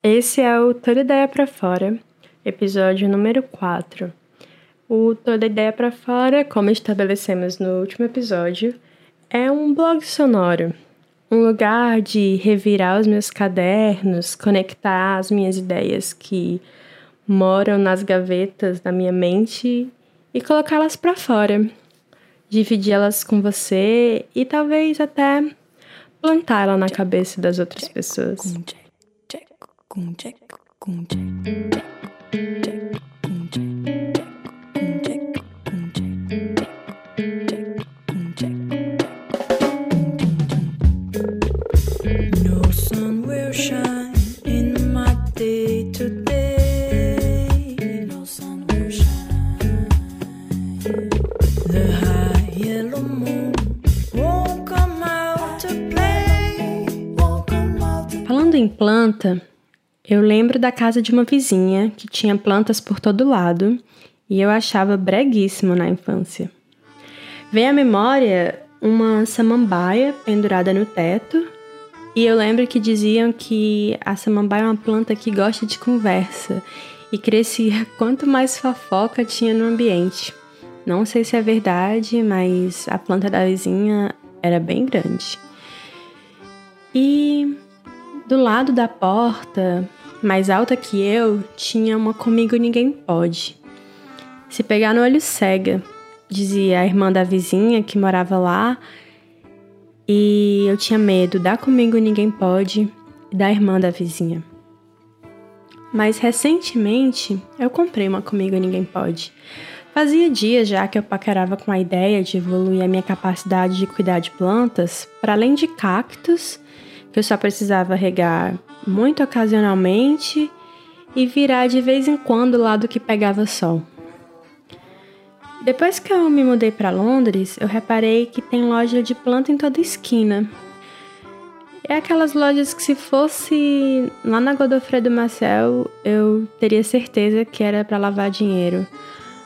Esse é o Toda Ideia para Fora, episódio número 4. O Toda Ideia para Fora, como estabelecemos no último episódio, é um blog sonoro, um lugar de revirar os meus cadernos, conectar as minhas ideias que moram nas gavetas da minha mente e colocá-las para fora, dividi-las com você e talvez até plantar ela na cabeça das outras pessoas. No sun will shine in my day today. No sun will shine. The high to play. Falando em planta, eu lembro da casa de uma vizinha que tinha plantas por todo lado e eu achava breguíssimo na infância. Vem à memória uma samambaia pendurada no teto e eu lembro que diziam que a samambaia é uma planta que gosta de conversa e crescia quanto mais fofoca tinha no ambiente. Não sei se é verdade, mas a planta da vizinha era bem grande. E do lado da porta, mais alta que eu, tinha uma Comigo Ninguém Pode. Se pegar no olho cega, dizia a irmã da vizinha que morava lá, e eu tinha medo da Comigo Ninguém Pode e da irmã da vizinha. Mas recentemente eu comprei uma Comigo Ninguém Pode. Fazia dias já que eu paquerava com a ideia de evoluir a minha capacidade de cuidar de plantas, para além de cactos, que eu só precisava regar muito ocasionalmente e virar de vez em quando o lado que pegava sol. Depois que eu me mudei para Londres, eu reparei que tem loja de planta em toda esquina. É aquelas lojas que se fosse lá na Godofredo Marcel, eu teria certeza que era para lavar dinheiro.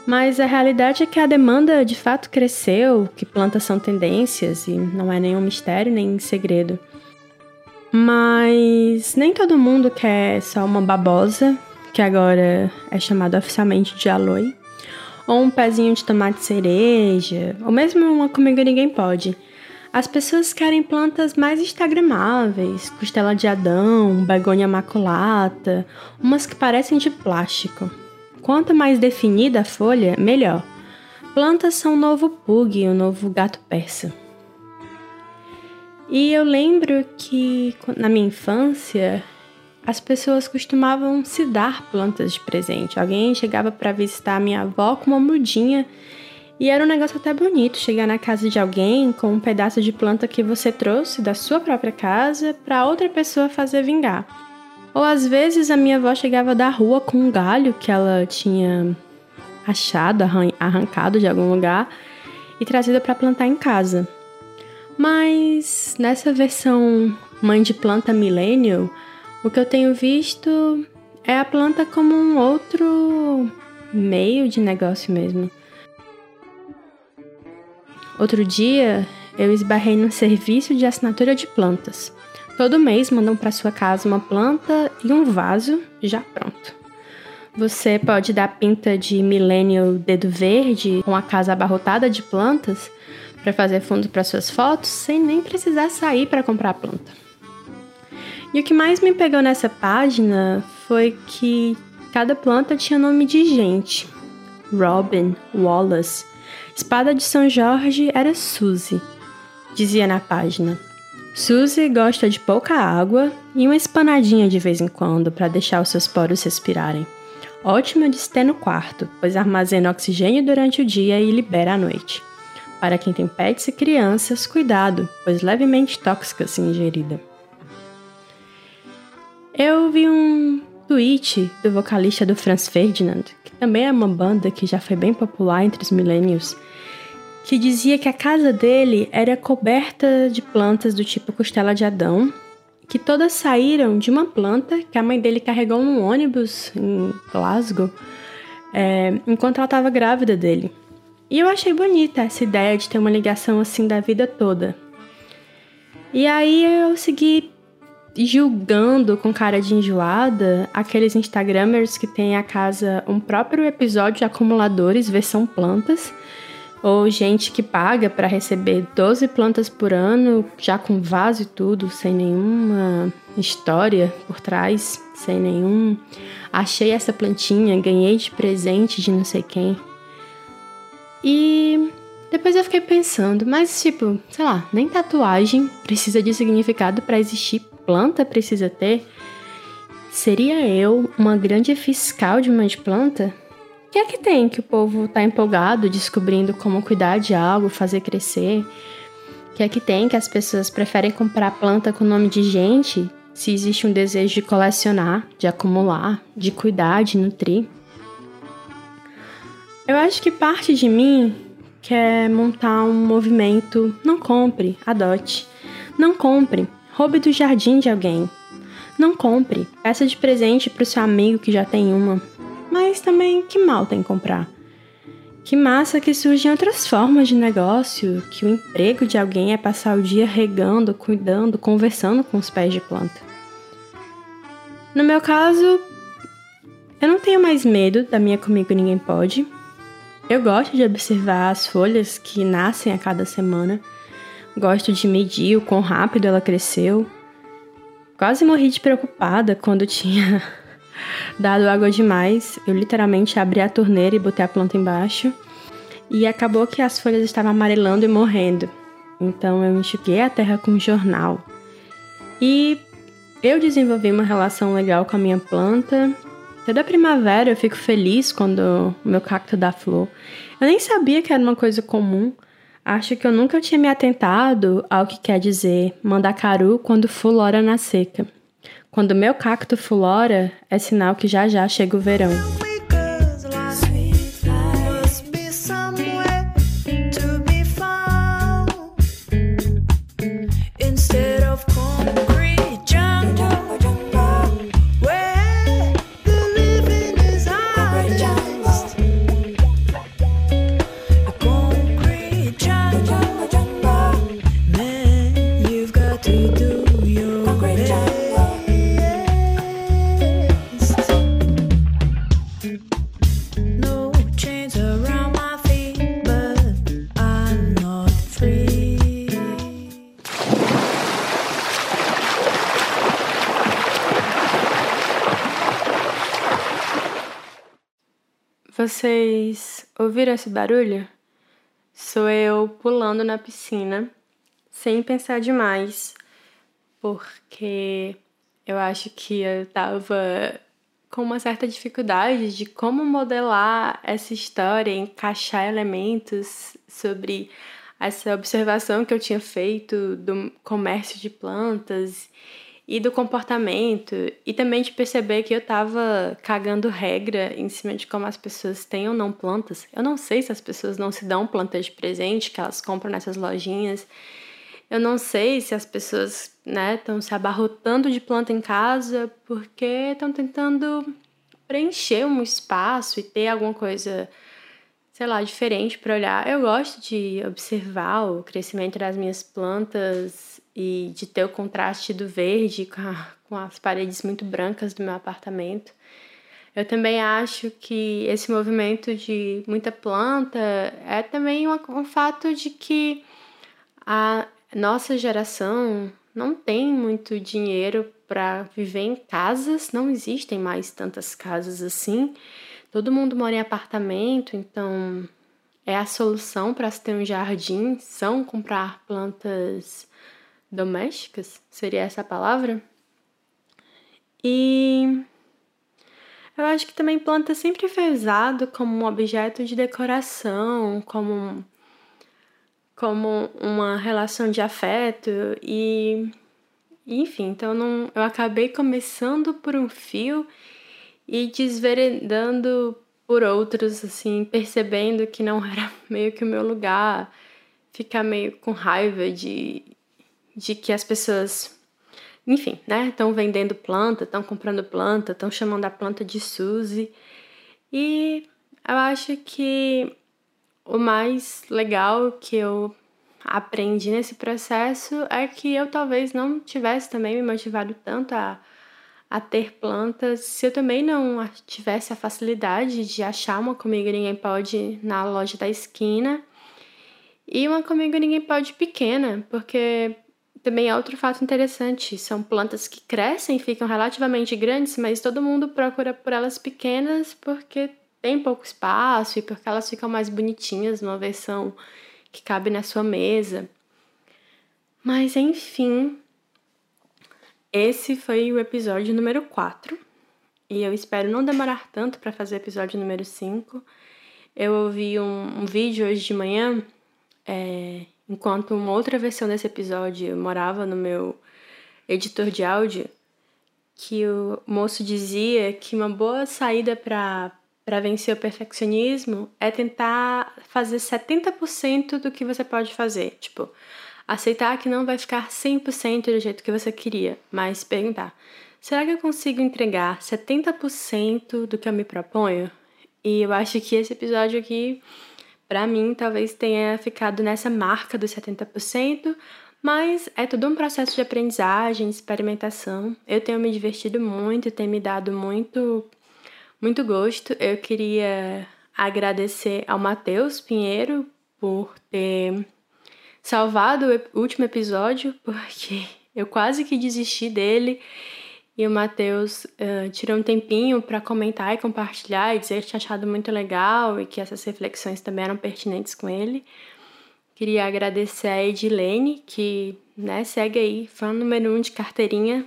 Mas a realidade é que a demanda de fato cresceu, que plantas são tendências e não é nenhum mistério nem segredo. Mas nem todo mundo quer só uma babosa, que agora é chamada oficialmente de aloe, ou um pezinho de tomate cereja, ou mesmo uma comigo ninguém pode. As pessoas querem plantas mais instagramáveis, costela de Adão, begônia maculata, umas que parecem de plástico. Quanto mais definida a folha, melhor. Plantas são o novo pug, o novo gato persa. E eu lembro que na minha infância as pessoas costumavam se dar plantas de presente. Alguém chegava para visitar a minha avó com uma mudinha e era um negócio até bonito chegar na casa de alguém com um pedaço de planta que você trouxe da sua própria casa para outra pessoa fazer vingar. Ou às vezes a minha avó chegava da rua com um galho que ela tinha achado, arrancado de algum lugar e trazido para plantar em casa. Mas nessa versão mãe de planta millennial, o que eu tenho visto é a planta como um outro meio de negócio mesmo. Outro dia, eu esbarrei num serviço de assinatura de plantas. Todo mês mandam para sua casa uma planta e um vaso já pronto. Você pode dar pinta de millennial dedo verde com a casa abarrotada de plantas para fazer fundo para suas fotos sem nem precisar sair para comprar planta. E o que mais me pegou nessa página foi que cada planta tinha nome de gente. Robin, Wallace. Espada de São Jorge era Suzy, dizia na página. Suzy gosta de pouca água e uma espanadinha de vez em quando para deixar os seus poros respirarem. Ótima de se ter no quarto, pois armazena oxigênio durante o dia e libera à noite. Para quem tem pets e crianças, cuidado, pois levemente tóxica se ingerida. Eu vi um tweet do vocalista do Franz Ferdinand, que também é uma banda que já foi bem popular entre os millennials, que dizia que a casa dele era coberta de plantas do tipo costela de Adão, que todas saíram de uma planta que a mãe dele carregou num ônibus em Glasgow, é, enquanto ela estava grávida dele. E eu achei bonita essa ideia de ter uma ligação assim da vida toda. E aí eu segui julgando com cara de enjoada aqueles Instagramers que têm a casa um próprio episódio de acumuladores versão plantas, ou gente que paga para receber 12 plantas por ano, já com vaso e tudo, sem nenhuma história por trás, sem nenhum. Achei essa plantinha, ganhei de presente de não sei quem. E depois eu fiquei pensando, mas tipo, sei lá, nem tatuagem precisa de significado para existir, planta precisa ter. Seria eu uma grande fiscal de uma de planta? O que é que tem que o povo tá empolgado descobrindo como cuidar de algo, fazer crescer? O que é que tem que as pessoas preferem comprar planta com nome de gente se existe um desejo de colecionar, de acumular, de cuidar, de nutrir? Eu acho que parte de mim quer montar um movimento não compre, adote. Não compre, roube do jardim de alguém. Não compre, peça de presente para o seu amigo que já tem uma. Mas também que mal tem comprar. Que massa que surgem outras formas de negócio, que o emprego de alguém é passar o dia regando, cuidando, conversando com os pés de planta. No meu caso, eu não tenho mais medo da minha Comigo Ninguém Pode, eu gosto de observar as folhas que nascem a cada semana. Gosto de medir o quão rápido ela cresceu. Quase morri de preocupada quando tinha dado água demais. Eu literalmente abri a torneira e botei a planta embaixo. E acabou que as folhas estavam amarelando e morrendo. Então eu enxuguei a terra com um jornal. E eu desenvolvi uma relação legal com a minha planta Toda primavera eu fico feliz quando o meu cacto dá flor. Eu nem sabia que era uma coisa comum. Acho que eu nunca tinha me atentado ao que quer dizer mandacaru quando fulora na seca. Quando meu cacto fulora, é sinal que já já chega o verão. Vocês ouviram esse barulho? Sou eu pulando na piscina, sem pensar demais, porque eu acho que eu tava com uma certa dificuldade de como modelar essa história, encaixar elementos sobre essa observação que eu tinha feito do comércio de plantas e do comportamento e também de perceber que eu tava cagando regra em cima de como as pessoas têm ou não plantas. Eu não sei se as pessoas não se dão plantas de presente que elas compram nessas lojinhas. Eu não sei se as pessoas, né, estão se abarrotando de planta em casa porque estão tentando preencher um espaço e ter alguma coisa, sei lá, diferente para olhar. Eu gosto de observar o crescimento das minhas plantas e de ter o contraste do verde com, a, com as paredes muito brancas do meu apartamento. Eu também acho que esse movimento de muita planta é também um, um fato de que a nossa geração não tem muito dinheiro para viver em casas, não existem mais tantas casas assim. Todo mundo mora em apartamento, então é a solução para se ter um jardim são comprar plantas domésticas, seria essa a palavra. E eu acho que também planta sempre foi usado como um objeto de decoração, como como uma relação de afeto e enfim, então não, eu acabei começando por um fio e desveredando por outros, assim, percebendo que não era meio que o meu lugar, ficar meio com raiva de de que as pessoas, enfim, né, estão vendendo planta, estão comprando planta, estão chamando a planta de Suzy. E eu acho que o mais legal que eu aprendi nesse processo é que eu talvez não tivesse também me motivado tanto a, a ter plantas se eu também não tivesse a facilidade de achar uma comigo ninguém pode na loja da esquina e uma comigo ninguém pode pequena, porque também é outro fato interessante, são plantas que crescem, ficam relativamente grandes, mas todo mundo procura por elas pequenas porque tem pouco espaço e porque elas ficam mais bonitinhas numa versão que cabe na sua mesa. Mas enfim, esse foi o episódio número 4 e eu espero não demorar tanto para fazer o episódio número 5. Eu ouvi um, um vídeo hoje de manhã, é, enquanto uma outra versão desse episódio morava no meu editor de áudio, que o moço dizia que uma boa saída para para vencer o perfeccionismo é tentar fazer 70% do que você pode fazer. Tipo, aceitar que não vai ficar 100% do jeito que você queria, mas perguntar: será que eu consigo entregar 70% do que eu me proponho? E eu acho que esse episódio aqui, para mim, talvez tenha ficado nessa marca dos 70%, mas é todo um processo de aprendizagem, experimentação. Eu tenho me divertido muito, tem me dado muito muito gosto. Eu queria agradecer ao Matheus Pinheiro por ter salvado o último episódio, porque eu quase que desisti dele. E o Matheus uh, tirou um tempinho para comentar e compartilhar e dizer que tinha achado muito legal e que essas reflexões também eram pertinentes com ele. Queria agradecer a Edilene, que né, segue aí, fã número um de carteirinha.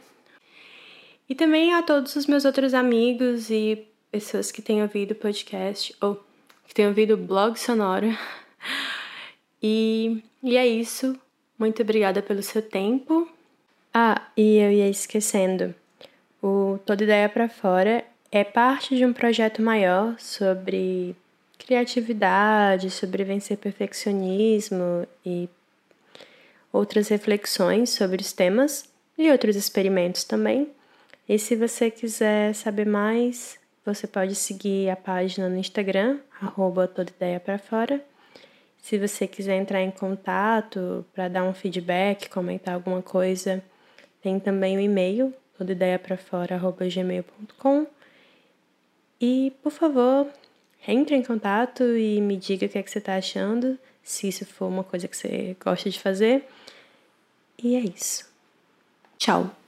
E também a todos os meus outros amigos e pessoas que têm ouvido o podcast ou que têm ouvido o blog sonoro. E, e é isso. Muito obrigada pelo seu tempo. Ah, e eu ia esquecendo. Toda Ideia para Fora é parte de um projeto maior sobre criatividade, sobre vencer perfeccionismo e outras reflexões sobre os temas e outros experimentos também. E se você quiser saber mais, você pode seguir a página no Instagram, arroba toda ideia para fora. Se você quiser entrar em contato para dar um feedback, comentar alguma coisa, tem também o e-mail, toda ideia para fora, gmail.com. E, por favor, entre em contato e me diga o que, é que você está achando, se isso for uma coisa que você gosta de fazer. E é isso. Tchau!